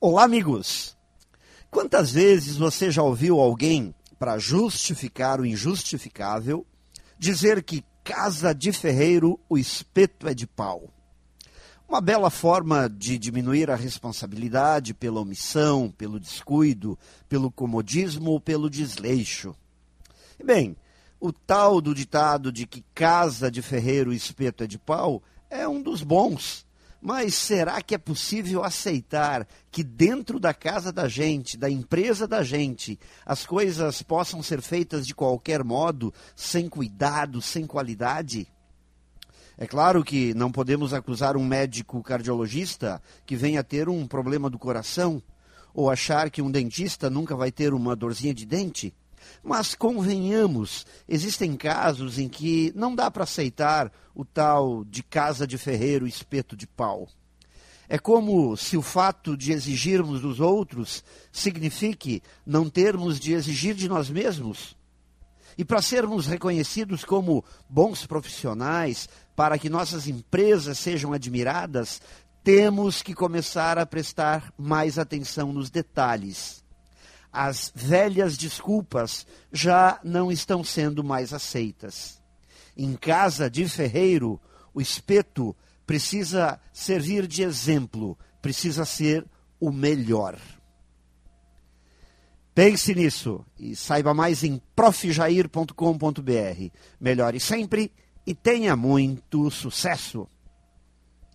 Olá, amigos! Quantas vezes você já ouviu alguém, para justificar o injustificável, dizer que casa de ferreiro o espeto é de pau? Uma bela forma de diminuir a responsabilidade pela omissão, pelo descuido, pelo comodismo ou pelo desleixo. Bem, o tal do ditado de que casa de ferreiro o espeto é de pau é um dos bons mas será que é possível aceitar que dentro da casa da gente, da empresa da gente, as coisas possam ser feitas de qualquer modo, sem cuidado, sem qualidade? É claro que não podemos acusar um médico cardiologista que venha ter um problema do coração, ou achar que um dentista nunca vai ter uma dorzinha de dente. Mas convenhamos, existem casos em que não dá para aceitar o tal de casa de ferreiro espeto de pau. É como se o fato de exigirmos dos outros signifique não termos de exigir de nós mesmos. E para sermos reconhecidos como bons profissionais, para que nossas empresas sejam admiradas, temos que começar a prestar mais atenção nos detalhes as velhas desculpas já não estão sendo mais aceitas. Em casa de ferreiro, o espeto precisa servir de exemplo, precisa ser o melhor. Pense nisso e saiba mais em profjair.com.br. Melhore sempre e tenha muito sucesso!